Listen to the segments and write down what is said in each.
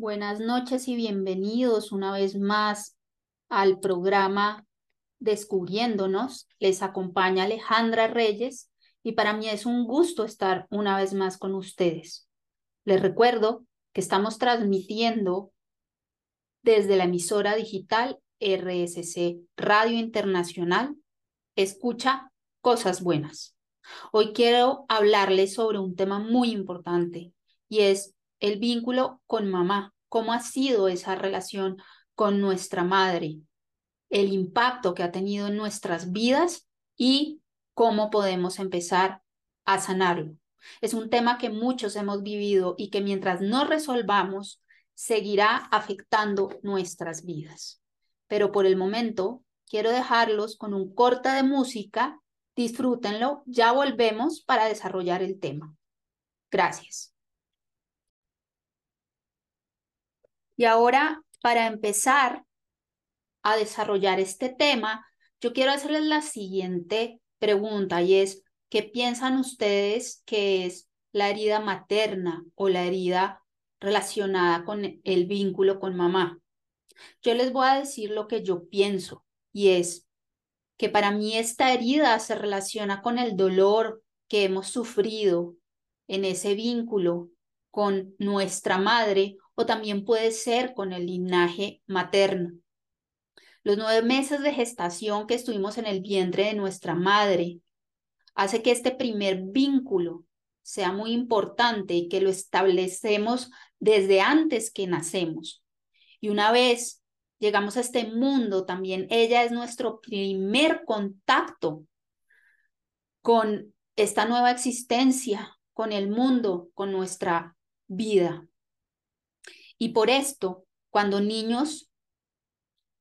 Buenas noches y bienvenidos una vez más al programa Descubriéndonos. Les acompaña Alejandra Reyes y para mí es un gusto estar una vez más con ustedes. Les recuerdo que estamos transmitiendo desde la emisora digital RSC Radio Internacional. Escucha cosas buenas. Hoy quiero hablarles sobre un tema muy importante y es el vínculo con mamá, cómo ha sido esa relación con nuestra madre, el impacto que ha tenido en nuestras vidas y cómo podemos empezar a sanarlo. Es un tema que muchos hemos vivido y que mientras no resolvamos, seguirá afectando nuestras vidas. Pero por el momento, quiero dejarlos con un corte de música. Disfrútenlo. Ya volvemos para desarrollar el tema. Gracias. Y ahora, para empezar a desarrollar este tema, yo quiero hacerles la siguiente pregunta y es, ¿qué piensan ustedes que es la herida materna o la herida relacionada con el vínculo con mamá? Yo les voy a decir lo que yo pienso y es que para mí esta herida se relaciona con el dolor que hemos sufrido en ese vínculo con nuestra madre o también puede ser con el linaje materno. Los nueve meses de gestación que estuvimos en el vientre de nuestra madre hace que este primer vínculo sea muy importante y que lo establecemos desde antes que nacemos. Y una vez llegamos a este mundo, también ella es nuestro primer contacto con esta nueva existencia, con el mundo, con nuestra vida. Y por esto, cuando niños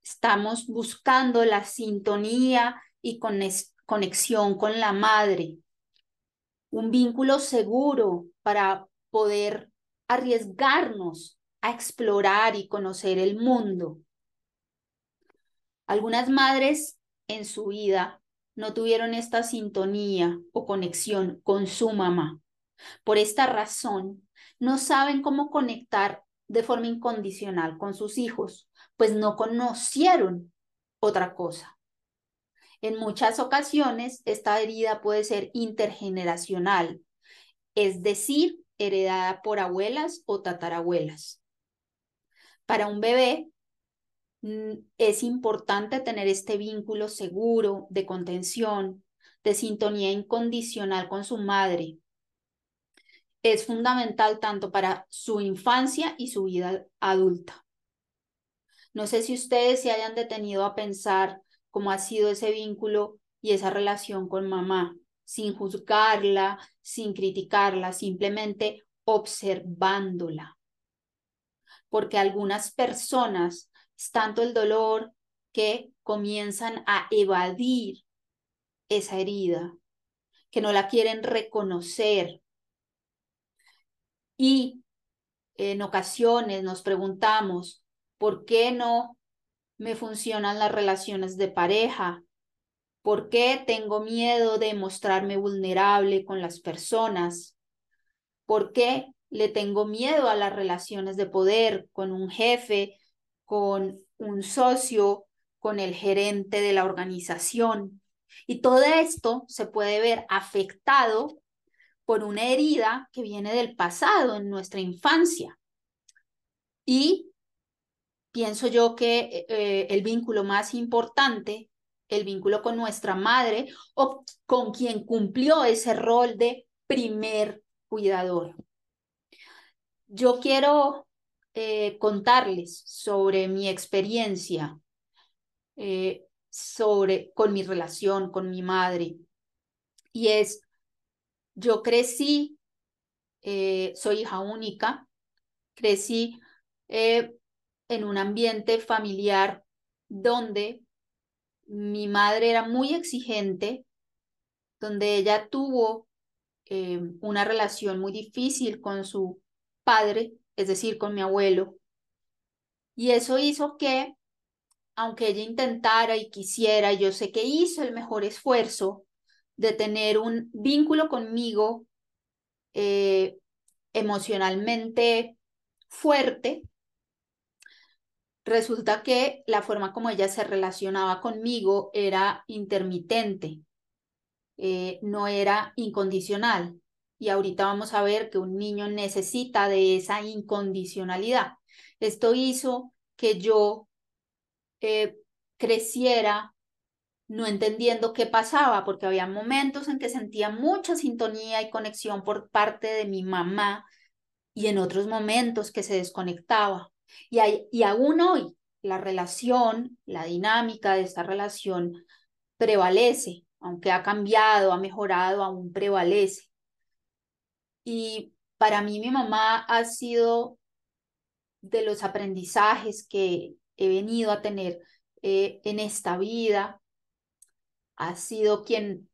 estamos buscando la sintonía y conexión con la madre, un vínculo seguro para poder arriesgarnos a explorar y conocer el mundo. Algunas madres en su vida no tuvieron esta sintonía o conexión con su mamá. Por esta razón, no saben cómo conectar de forma incondicional con sus hijos, pues no conocieron otra cosa. En muchas ocasiones, esta herida puede ser intergeneracional, es decir, heredada por abuelas o tatarabuelas. Para un bebé mm, es importante tener este vínculo seguro de contención, de sintonía incondicional con su madre, es fundamental tanto para su infancia y su vida adulta. No sé si ustedes se hayan detenido a pensar cómo ha sido ese vínculo y esa relación con mamá, sin juzgarla, sin criticarla, simplemente observándola. Porque algunas personas tanto el dolor que comienzan a evadir esa herida, que no la quieren reconocer, y en ocasiones nos preguntamos, ¿por qué no me funcionan las relaciones de pareja? ¿Por qué tengo miedo de mostrarme vulnerable con las personas? ¿Por qué le tengo miedo a las relaciones de poder con un jefe, con un socio, con el gerente de la organización? Y todo esto se puede ver afectado por una herida que viene del pasado, en nuestra infancia. Y pienso yo que eh, el vínculo más importante, el vínculo con nuestra madre o con quien cumplió ese rol de primer cuidador. Yo quiero eh, contarles sobre mi experiencia eh, sobre, con mi relación con mi madre. Y es yo crecí, eh, soy hija única, crecí eh, en un ambiente familiar donde mi madre era muy exigente, donde ella tuvo eh, una relación muy difícil con su padre, es decir, con mi abuelo. Y eso hizo que, aunque ella intentara y quisiera, yo sé que hizo el mejor esfuerzo, de tener un vínculo conmigo eh, emocionalmente fuerte, resulta que la forma como ella se relacionaba conmigo era intermitente, eh, no era incondicional. Y ahorita vamos a ver que un niño necesita de esa incondicionalidad. Esto hizo que yo eh, creciera no entendiendo qué pasaba, porque había momentos en que sentía mucha sintonía y conexión por parte de mi mamá y en otros momentos que se desconectaba. Y, y aún hoy la relación, la dinámica de esta relación prevalece, aunque ha cambiado, ha mejorado, aún prevalece. Y para mí mi mamá ha sido de los aprendizajes que he venido a tener eh, en esta vida. Ha sido quien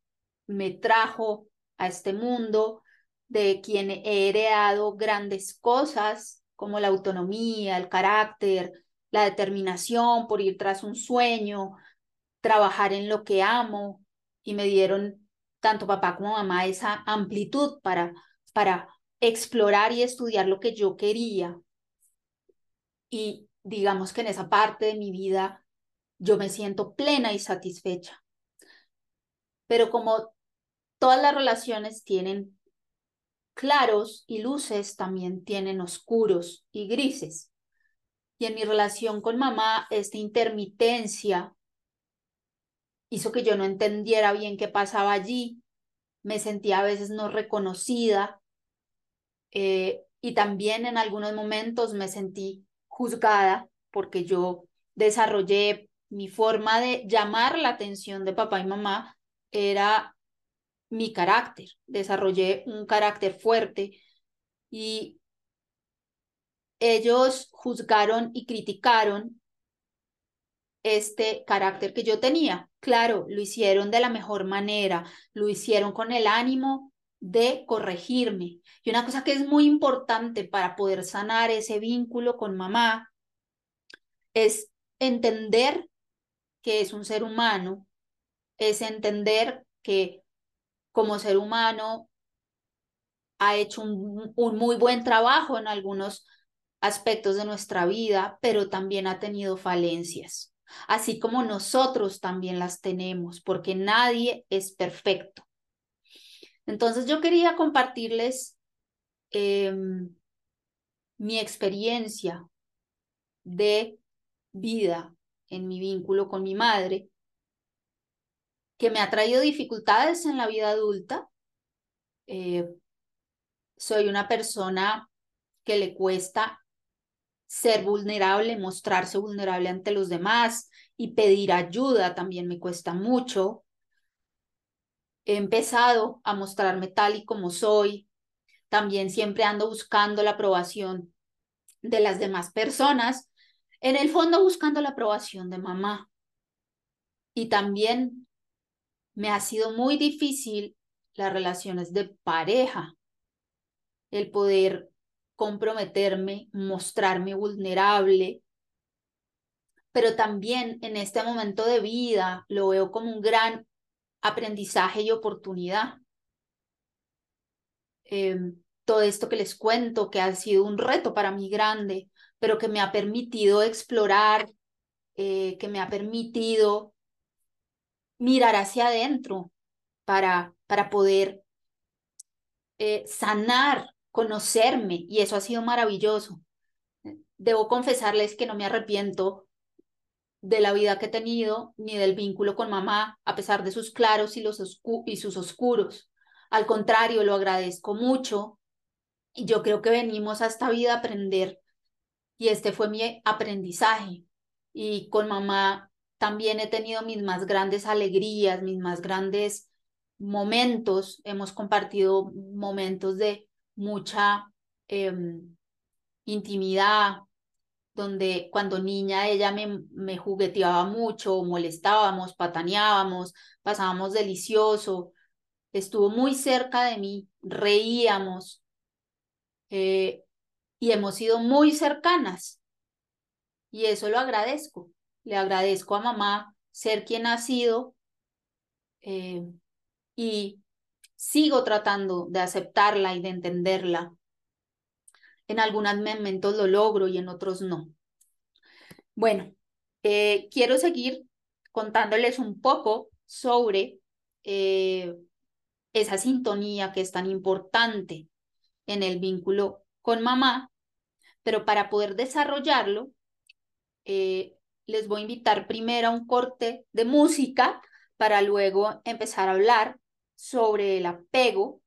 me trajo a este mundo, de quien he heredado grandes cosas como la autonomía, el carácter, la determinación por ir tras un sueño, trabajar en lo que amo y me dieron tanto papá como mamá esa amplitud para, para explorar y estudiar lo que yo quería. Y digamos que en esa parte de mi vida yo me siento plena y satisfecha. Pero como todas las relaciones tienen claros y luces, también tienen oscuros y grises. Y en mi relación con mamá, esta intermitencia hizo que yo no entendiera bien qué pasaba allí. Me sentía a veces no reconocida eh, y también en algunos momentos me sentí juzgada porque yo desarrollé mi forma de llamar la atención de papá y mamá era mi carácter, desarrollé un carácter fuerte y ellos juzgaron y criticaron este carácter que yo tenía. Claro, lo hicieron de la mejor manera, lo hicieron con el ánimo de corregirme. Y una cosa que es muy importante para poder sanar ese vínculo con mamá es entender que es un ser humano, es entender que como ser humano ha hecho un, un muy buen trabajo en algunos aspectos de nuestra vida, pero también ha tenido falencias, así como nosotros también las tenemos, porque nadie es perfecto. Entonces yo quería compartirles em, mi experiencia de vida en mi vínculo con mi madre, que me ha traído dificultades en la vida adulta. Eh, soy una persona que le cuesta ser vulnerable, mostrarse vulnerable ante los demás y pedir ayuda también me cuesta mucho he empezado a mostrarme tal y como soy. También siempre ando buscando la aprobación de las demás personas. En el fondo buscando la aprobación de mamá. Y también me ha sido muy difícil las relaciones de pareja. El poder comprometerme, mostrarme vulnerable. Pero también en este momento de vida lo veo como un gran aprendizaje y oportunidad. Em, todo esto que les cuento, que ha sido un reto para mí grande, pero que me ha permitido explorar, eh, que me ha permitido mirar hacia adentro para, para poder eh, sanar, conocerme, y eso ha sido maravilloso. Debo confesarles que no me arrepiento de la vida que he tenido ni del vínculo con mamá, a pesar de sus claros y, los y sus oscuros. Al contrario, lo agradezco mucho y yo creo que venimos a esta vida a aprender y este fue mi aprendizaje. Y con mamá también he tenido mis más grandes alegrías, mis más grandes momentos. Hemos compartido momentos de mucha em, intimidad, donde cuando niña ella me, jugueteaba mucho, molestábamos, pataneábamos, pasábamos delicioso, estuvo muy cerca de mí, reíamos eh, y hemos sido muy cercanas. Y eso lo agradezco. Le agradezco a mamá ser quien ha sido eh, y sigo tratando de aceptarla y de entenderla en algunos momentos lo logro y en otros no. Bueno, eh, quiero seguir contándoles un poco sobre eh, esa sintonía que es tan importante en el vínculo con mamá, pero para poder desarrollarlo, les voy a invitar primero a un corte de música para luego empezar a hablar sobre el apego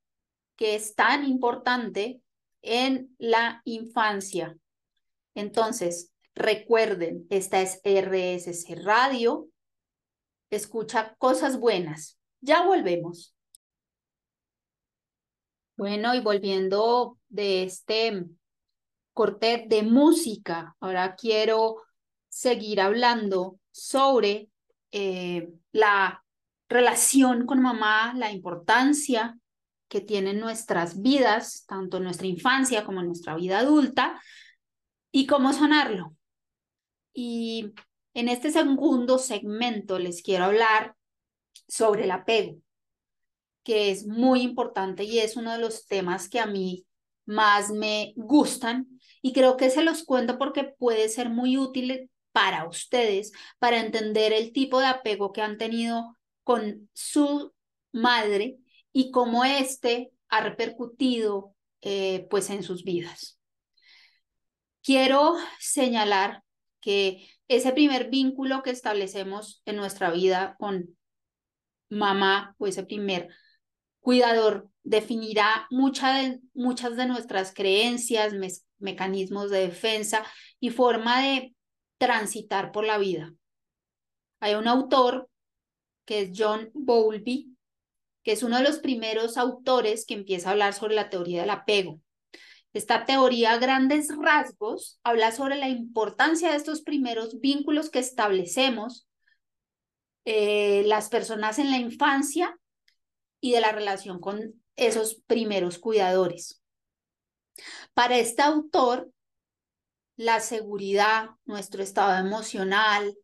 que es tan importante en la infancia. Entonces, recuerden, esta es RSC Radio. Escucha cosas buenas. Ya volvemos. Bueno, y volviendo de este corte de música, ahora quiero seguir hablando sobre eh, la relación con mamá, la importancia que tienen nuestras vidas, tanto en nuestra infancia como en nuestra vida adulta, y cómo sanarlo. Y en este segundo segmento les quiero hablar sobre el apego, que es muy importante y es uno de los temas que a mí más me gustan y creo que se los cuento porque puede ser muy útil para ustedes, para entender el tipo de apego que han tenido con su madre y cómo éste ha repercutido eh, pues en sus vidas. Quiero señalar que ese primer vínculo que establecemos en nuestra vida con mamá o ese primer cuidador definirá de, muchas de nuestras creencias, mecanismos de defensa y forma de transitar por la vida. Hay un autor que es John Bowlby, que es uno de los primeros autores que empieza a hablar sobre la teoría del apego. Esta teoría a grandes rasgos habla sobre la importancia de estos primeros vínculos que establecemos eh, las personas en la infancia y de la relación con esos primeros cuidadores. Para este autor, la seguridad, nuestro estado emocional,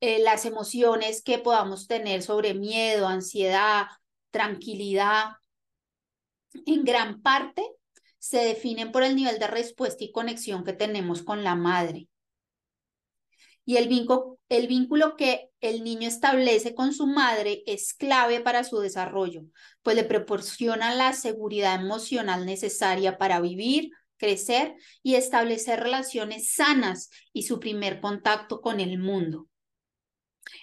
eh, las emociones que podamos tener sobre miedo, ansiedad, tranquilidad, en gran parte se definen por el nivel de respuesta y conexión que tenemos con la madre. Y el el vínculo que el niño establece con su madre es clave para su desarrollo, pues le proporciona la seguridad emocional necesaria para vivir, crecer y establecer relaciones sanas y su primer contacto con el mundo.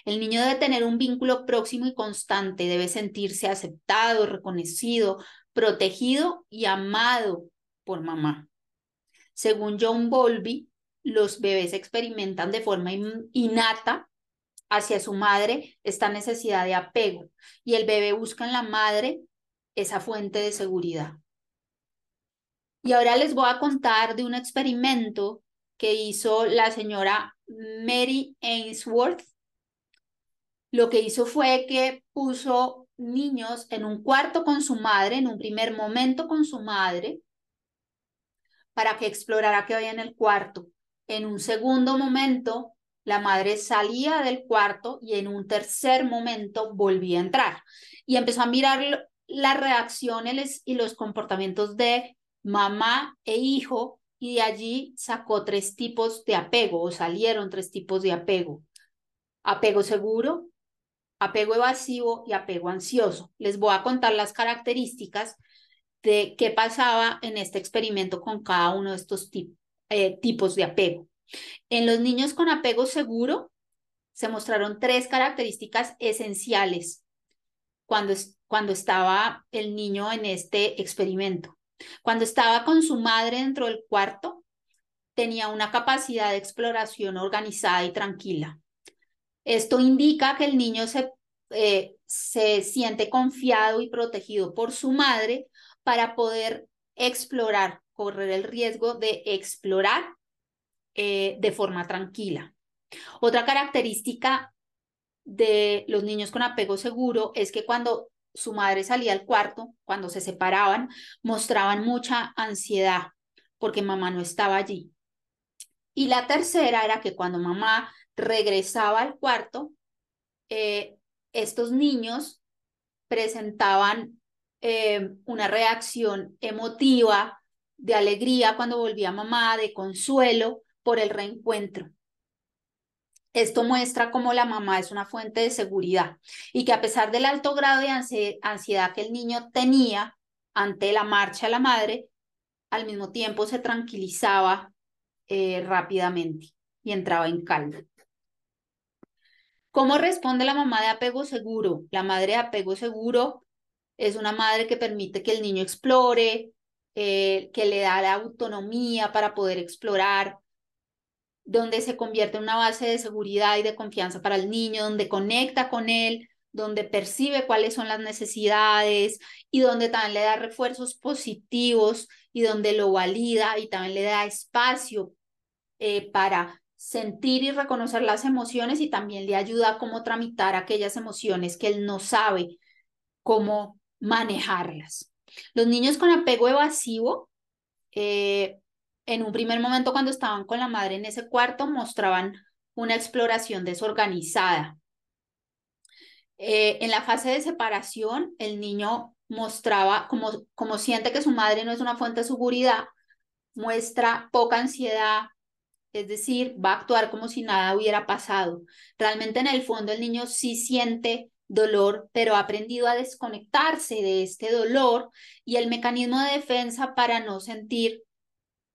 El niño debe tener un vínculo próximo y constante, debe sentirse aceptado, reconocido, protegido y amado por mamá. Según John Bowlby, los bebés experimentan de forma innata hacia su madre esta necesidad de apego y el bebé busca en la madre esa fuente de seguridad. Y ahora les voy a contar de un experimento que hizo la señora Mary Ainsworth. Lo que hizo fue que puso niños en un cuarto con su madre, en un primer momento con su madre, para que explorara qué había en el cuarto. En un segundo momento, la madre salía del cuarto y en un tercer momento volvía a entrar. Y empezó a mirar las reacciones y los comportamientos de mamá e hijo y de allí sacó tres tipos de apego o salieron tres tipos de apego. Apego seguro, apego evasivo y apego ansioso. Les voy a contar las características de qué pasaba en este experimento con cada uno de estos eh, tipos de apego. En los niños con apego seguro se mostraron tres características esenciales cuando, cuando estaba el niño en este experimento. Cuando estaba con su madre dentro del cuarto, tenía una capacidad de exploración organizada y tranquila. Esto indica que el niño se, eh, se siente confiado y protegido por su madre para poder explorar correr el riesgo de explorar eh, de forma tranquila. Otra característica de los niños con apego seguro es que cuando su madre salía al cuarto, cuando se separaban, mostraban mucha ansiedad porque mamá no estaba allí. Y la tercera era que cuando mamá regresaba al cuarto, eh, estos niños presentaban eh, una reacción emotiva de alegría cuando volvía mamá, de consuelo por el reencuentro. Esto muestra cómo la mamá es una fuente de seguridad y que a pesar del alto grado de ansiedad que el niño tenía ante la marcha de la madre, al mismo tiempo se tranquilizaba eh, rápidamente y entraba en calma. ¿Cómo responde la mamá de apego seguro? La madre de apego seguro es una madre que permite que el niño explore, eh, que le da la autonomía para poder explorar, donde se convierte en una base de seguridad y de confianza para el niño, donde conecta con él, donde percibe cuáles son las necesidades y donde también le da refuerzos positivos y donde lo valida y también le da espacio eh, para sentir y reconocer las emociones y también le ayuda a cómo tramitar aquellas emociones que él no sabe cómo manejarlas. Los niños con apego evasivo eh, en un primer momento cuando estaban con la madre en ese cuarto mostraban una exploración desorganizada. Eh, en la fase de separación, el niño mostraba, como, como siente que su madre no es una fuente de seguridad, muestra poca ansiedad, es decir, va a actuar como si nada hubiera pasado. Realmente en el fondo el niño sí siente dolor, pero ha aprendido a desconectarse de este dolor y el mecanismo de defensa para no sentir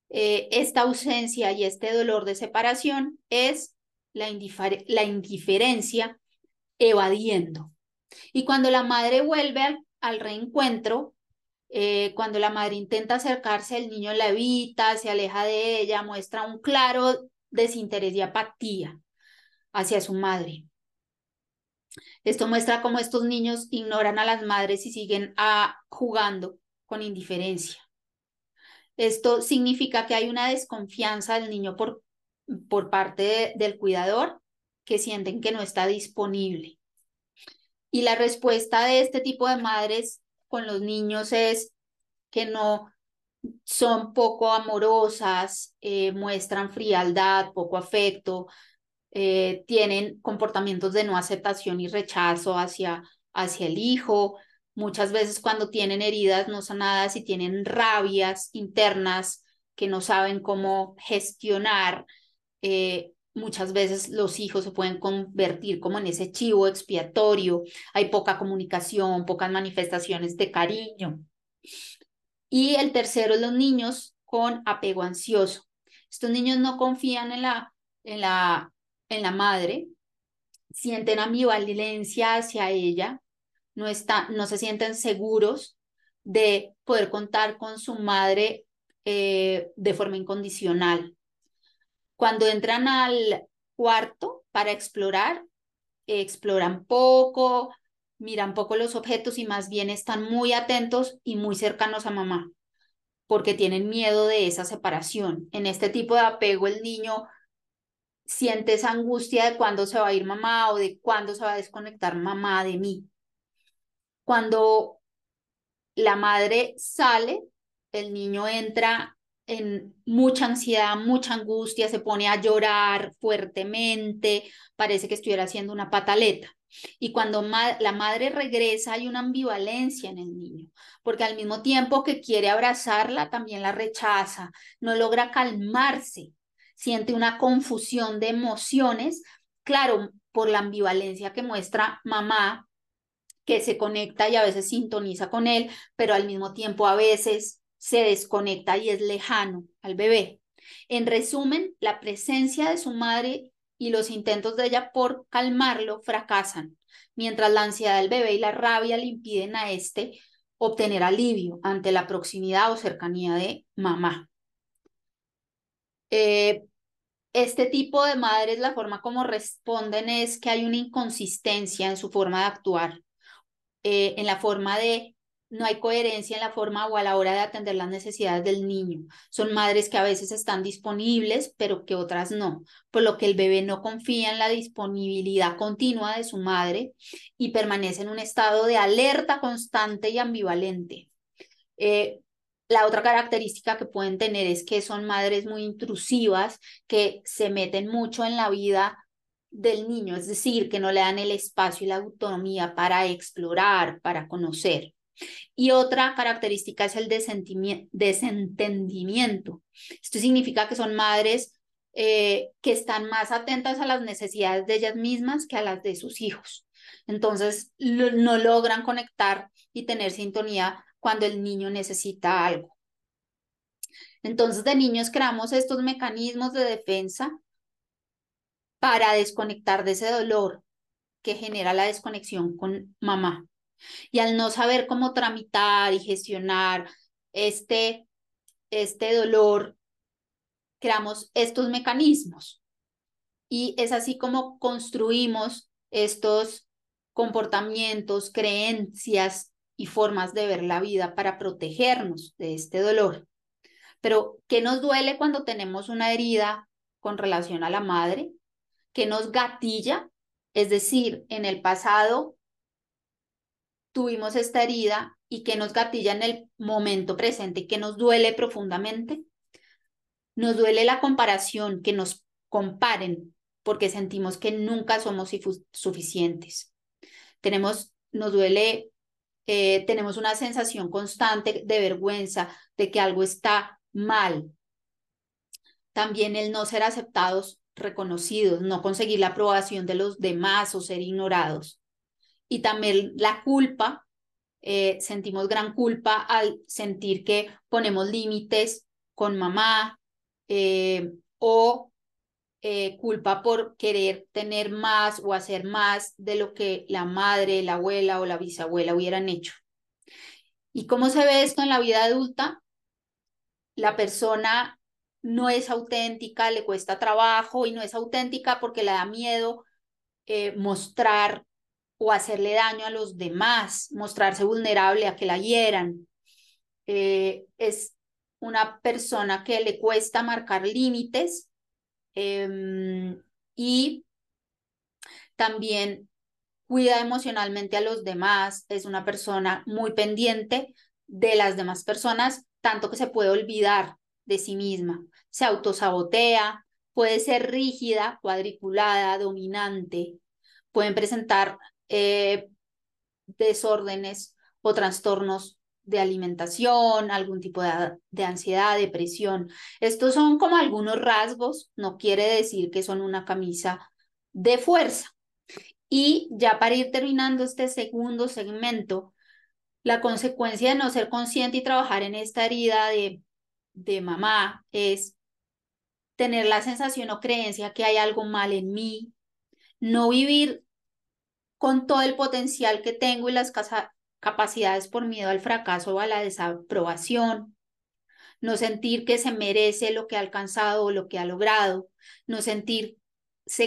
eh, esta ausencia y este dolor de separación es la, indiferencia evadiendo. Y cuando la madre vuelve al, reencuentro, eh, cuando la madre intenta acercarse, el niño la evita, se aleja de ella, muestra un claro desinterés y apatía hacia su madre. Esto muestra cómo estos niños ignoran a las madres y siguen a, ah, jugando con indiferencia. Esto significa que hay una desconfianza del niño por, por parte del cuidador que sienten que no está disponible. Y la respuesta de este tipo de madres con los niños es que no son poco amorosas, eh, muestran frialdad, poco afecto, eh, tienen comportamientos de no aceptación y rechazo hacia, hacia el hijo, Muchas veces cuando tienen heridas no sanadas y tienen rabias internas que no saben cómo gestionar, eh, muchas veces los hijos se pueden convertir como en ese chivo expiatorio, hay poca comunicación, pocas manifestaciones de cariño. Y el tercero es los niños con apego ansioso. Estos niños no confían en la, en la, en la madre, sienten ambivalencia hacia ella, no, no se sienten seguros de poder contar con su madre eh, de forma incondicional. Cuando entran al cuarto para explorar, exploran poco, miran poco los objetos y más bien están muy atentos y muy cercanos a mamá, porque tienen miedo de esa separación. En este tipo de apego el niño siente esa angustia de cuándo se va a ir mamá o de cuándo se va a desconectar mamá de mí. Cuando la madre sale, el niño entra en mucha ansiedad, mucha angustia, se pone a llorar fuertemente, parece que estuviera haciendo una pataleta. Y cuando la madre regresa hay una ambivalencia en el niño, porque al mismo tiempo que quiere abrazarla, también la rechaza, no logra calmarse, siente una confusión de emociones, claro, por la ambivalencia que muestra mamá que se conecta y a veces sintoniza con él, pero al mismo tiempo a veces se desconecta y es lejano al bebé. En resumen, la presencia de su madre y los intentos de ella por calmarlo fracasan, mientras la ansiedad del bebé y la rabia le impiden a este obtener alivio ante la proximidad o cercanía de mamá. Eh, este tipo de madres, la forma como responden es que hay una inconsistencia en su forma de actuar. Eh, en la forma de, no hay coherencia en la forma o a la hora de atender las necesidades del niño. Son madres que a veces están disponibles, pero que otras no, por lo que el bebé no confía en la disponibilidad continua de su madre y permanece en un estado de alerta constante y ambivalente. Eh, la otra característica que pueden tener es que son madres muy intrusivas, que se meten mucho en la vida del niño, es decir, que no le dan el espacio y la autonomía para explorar, para conocer. Y otra característica es el desentendimiento. Esto significa que son madres eh, que están más atentas a las necesidades de ellas mismas que a las de sus hijos. Entonces, no logran conectar y tener sintonía cuando el niño necesita algo. Entonces, de niños creamos estos mecanismos de defensa para desconectar de ese dolor que genera la desconexión con mamá. Y al no saber cómo tramitar y gestionar este, este dolor, creamos estos mecanismos. Y es así como construimos estos comportamientos, creencias y formas de ver la vida para protegernos de este dolor. Pero, ¿qué nos duele cuando tenemos una herida con relación a la madre? ¿Qué nos gatilla? Es decir, en el pasado tuvimos esta herida y que nos gatilla en el momento presente, que nos duele profundamente. Nos duele la comparación, que nos comparen, porque sentimos que nunca somos suficientes. Tenemos, nos duele, eh, tenemos una sensación constante de vergüenza, de que algo está mal. También el no ser aceptados, reconocidos, no conseguir la aprobación de los demás o ser ignorados. Y también la culpa, eh, sentimos gran culpa al sentir que ponemos límites con mamá eh, o eh, culpa por querer tener más o hacer más de lo que la madre, la abuela o la bisabuela hubieran hecho. ¿Y cómo se ve esto en la vida adulta? La persona no es auténtica, le cuesta trabajo y no es auténtica porque le da miedo eh, mostrar o hacerle daño a los demás, mostrarse vulnerable a que la hieran. Eh, es una persona que le cuesta marcar límites Em, y también cuida emocionalmente a los demás, es una persona muy pendiente de las demás personas, tanto que se puede olvidar de sí misma, se autosabotea, puede ser rígida, cuadriculada, dominante, pueden presentar eh, desórdenes o trastornos de alimentación, algún tipo de, de, ansiedad, depresión. Estos son como algunos rasgos, no quiere decir que son una camisa de fuerza. Y ya para ir terminando este segundo segmento, la consecuencia de no ser consciente y trabajar en esta herida de, de mamá es tener la sensación o creencia que hay algo mal en mí, no vivir con todo el potencial que tengo y las, capacidades por miedo al fracaso o a la desaprobación, no sentir que se merece lo que ha alcanzado o lo que ha logrado, no sentirse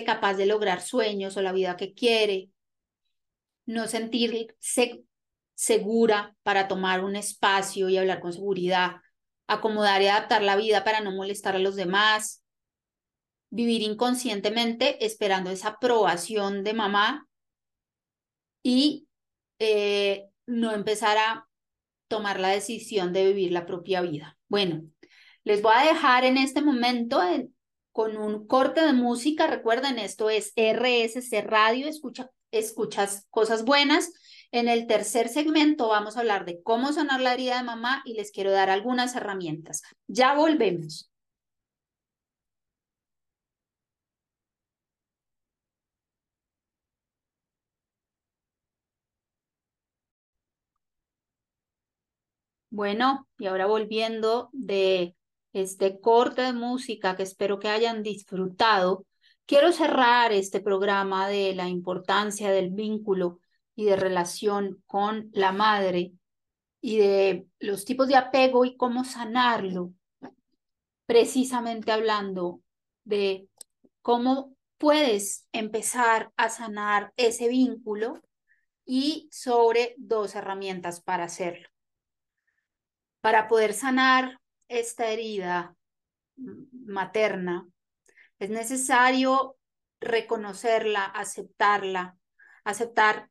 capaz de lograr sueños o la vida que quiere, no sentirse segura para tomar un espacio y hablar con seguridad, acomodar y adaptar la vida para no molestar a los demás, vivir inconscientemente esperando esa aprobación de mamá y eh, no empezar a tomar la decisión de vivir la propia vida. Bueno, les voy a dejar en este momento con un corte de música. Recuerden, esto es RSC Radio, escucha, escuchas cosas buenas. En el tercer segmento vamos a hablar de cómo sanar la herida de mamá y les quiero dar algunas herramientas. Ya volvemos. Bueno, y ahora volviendo de este corte de música que espero que hayan disfrutado, quiero cerrar este programa de la importancia del vínculo de relación con la madre y de los tipos de apego y cómo sanarlo, precisamente hablando de cómo puedes empezar a sanar ese vínculo y sobre dos herramientas para hacerlo. Para poder sanar esta herida materna, es necesario reconocerla, aceptarla, aceptar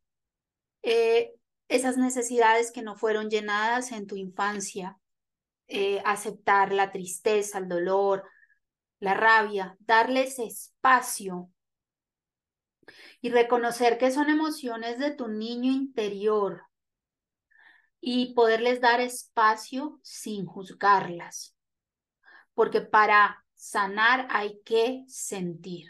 eh, esas necesidades que no fueron llenadas en tu infancia, eh, aceptar la tristeza, el dolor, la rabia, darles espacio y reconocer que son emociones de tu niño interior, y poderles dar espacio sin juzgarlas. Porque para sanar hay que sentir.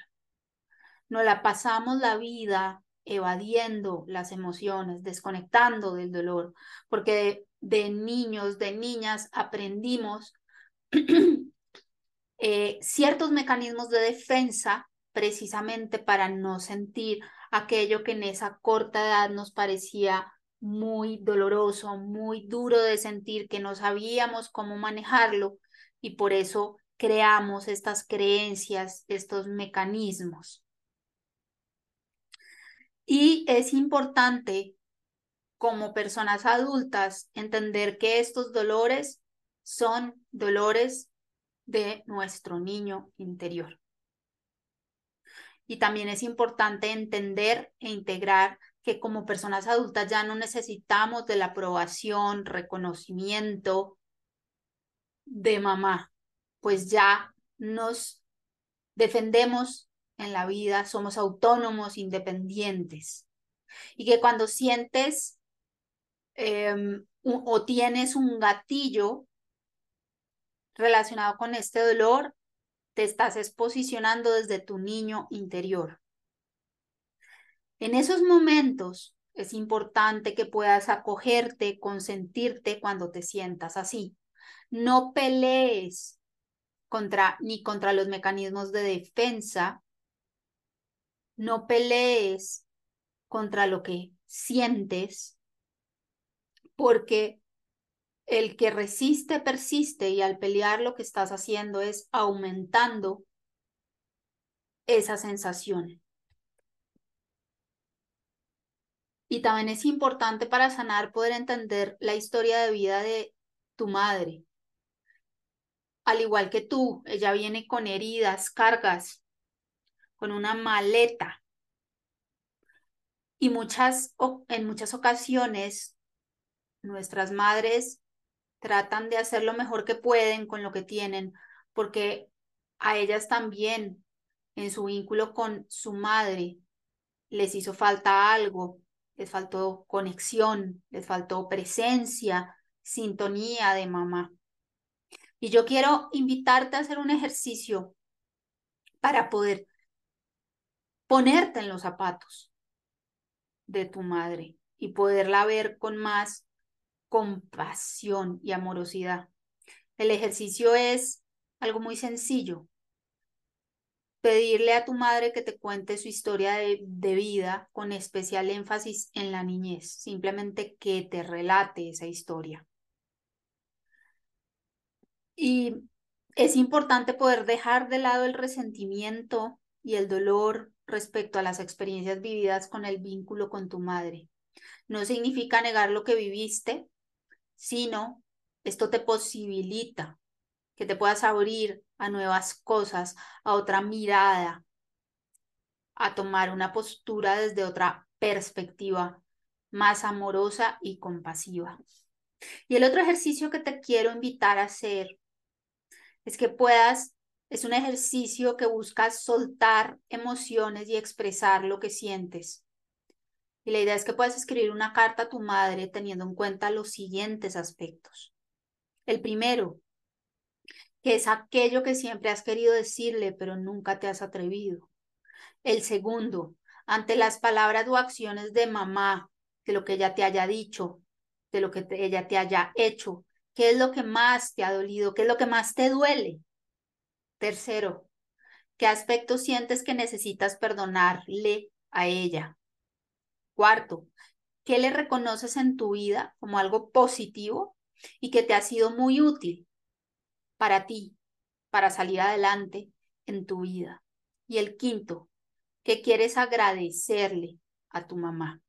No la pasamos la vida evadiendo las emociones, desconectando del dolor, porque de, niños, de niñas aprendimos eh, ciertos mecanismos de defensa precisamente para no sentir aquello que en esa corta edad nos parecía muy doloroso, muy duro de sentir, que no sabíamos cómo manejarlo y por eso creamos estas creencias, estos mecanismos. Y es importante como personas adultas entender que estos dolores son dolores de nuestro niño interior. Y también es importante entender e integrar que como personas adultas ya no necesitamos de la aprobación, reconocimiento de mamá, pues ya nos defendemos en la vida, somos autónomos, independientes. Y que cuando sientes em, o tienes un gatillo relacionado con este dolor, te estás exposicionando desde tu niño interior. En esos momentos es importante que puedas acogerte, consentirte cuando te sientas así. No pelees contra ni contra los mecanismos de defensa. No pelees contra lo que sientes, porque el que resiste persiste y al pelear lo que estás haciendo es aumentando esa sensación. Y también es importante para sanar poder entender la historia de vida de tu madre. Al igual que tú, ella viene con heridas, cargas, con una maleta. Y muchas, en muchas ocasiones nuestras madres tratan de hacer lo mejor que pueden con lo que tienen, porque a ellas también en su vínculo con su madre les hizo falta algo, les faltó conexión, les faltó presencia, sintonía de mamá. Y yo quiero invitarte a hacer un ejercicio para poder ponerte en los zapatos de tu madre y poderla ver con más compasión y amorosidad. El ejercicio es algo muy sencillo. Pedirle a tu madre que te cuente su historia de, vida con especial énfasis en la niñez, simplemente que te relate esa historia. Y es importante poder dejar de lado el resentimiento y el dolor respecto a las experiencias vividas con el vínculo con tu madre. No significa negar lo que viviste, sino esto te posibilita que te puedas abrir a nuevas cosas, a otra mirada, a tomar una postura desde otra perspectiva más amorosa y compasiva. Y el otro ejercicio que te quiero invitar a hacer es que puedas, es un ejercicio que busca soltar emociones y expresar lo que sientes. Y la idea es que puedas escribir una carta a tu madre teniendo en cuenta los siguientes aspectos. El primero, que es aquello que siempre has querido decirle, pero nunca te has atrevido. El segundo, ante las palabras o acciones de mamá, de lo que ella te haya dicho, de lo que ella te haya hecho, ¿qué es lo que más te ha dolido? ¿Qué es lo que más te duele? Tercero, ¿qué aspectos sientes que necesitas perdonarle a ella? Cuarto, ¿qué le reconoces en tu vida como algo positivo y que te ha sido muy útil para ti, para salir adelante en tu vida? Y el quinto, ¿qué quieres agradecerle a tu mamá?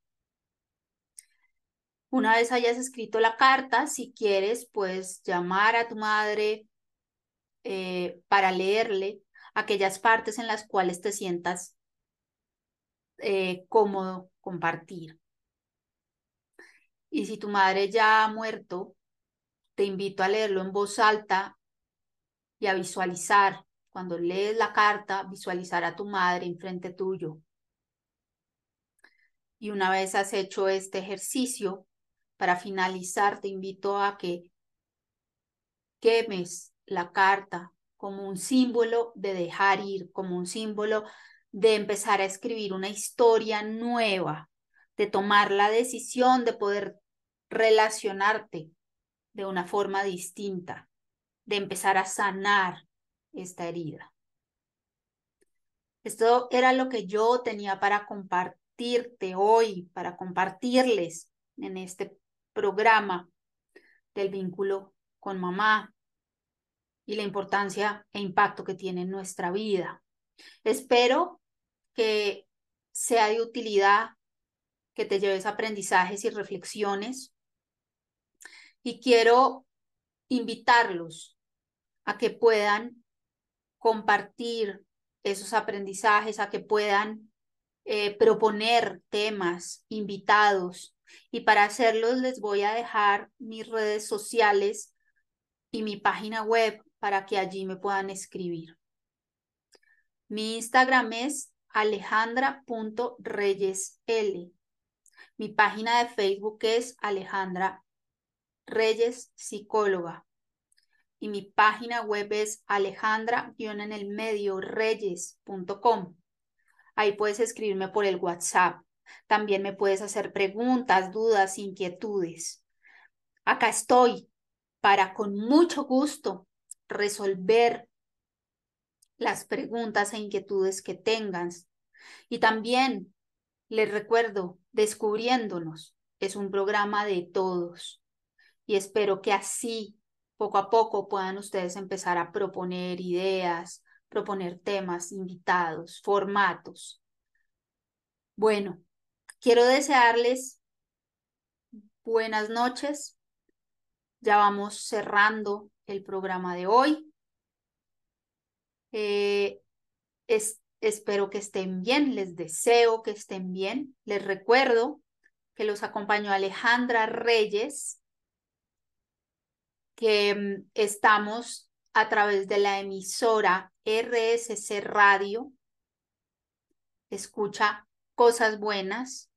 Una vez hayas escrito la carta, si quieres, puedes llamar a tu madre eh, para leerle aquellas partes en las cuales te sientas eh, cómodo compartir. Y si tu madre ya ha muerto, te invito a leerlo en voz alta y a visualizar. Cuando lees la carta, visualizar a tu madre enfrente tuyo. Y una vez has hecho este ejercicio, para finalizar, te invito a que quemes la carta como un símbolo de dejar ir, como un símbolo de empezar a escribir una historia nueva, de tomar la decisión de poder relacionarte de una forma distinta, de empezar a sanar esta herida. Esto era lo que yo tenía para compartirte hoy, para compartirles en este programa del vínculo con mamá y la importancia e impacto que tiene en nuestra vida. Espero que sea de utilidad, que te lleves aprendizajes y reflexiones. Y quiero invitarlos a que puedan compartir esos aprendizajes, a que puedan eh, proponer temas, invitados. Y para hacerlos les voy a dejar mis redes sociales y mi página web para que allí me puedan escribir. Mi Instagram es alejandra.reyesl. Mi página de Facebook es Alejandra Reyes Psicóloga. Y mi página web es alejandra en el medio reyes.com. Ahí puedes escribirme por el WhatsApp. También me puedes hacer preguntas, dudas, inquietudes. Acá estoy para con mucho gusto resolver las preguntas e inquietudes que tengas. Y también les recuerdo, Descubriéndonos es un programa de todos y espero que así, poco a poco, puedan ustedes empezar a proponer ideas, proponer temas, invitados, formatos. Bueno, quiero desearles buenas noches. Ya vamos cerrando el programa de hoy. Eh, espero que estén bien, les deseo que estén bien. Les recuerdo que los acompañó Alejandra Reyes, que mm, estamos a través de la emisora RSC Radio. Escucha cosas buenas.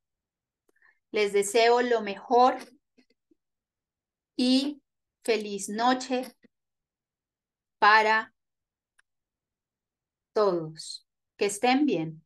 Les deseo lo mejor y feliz noche para todos. Que estén bien.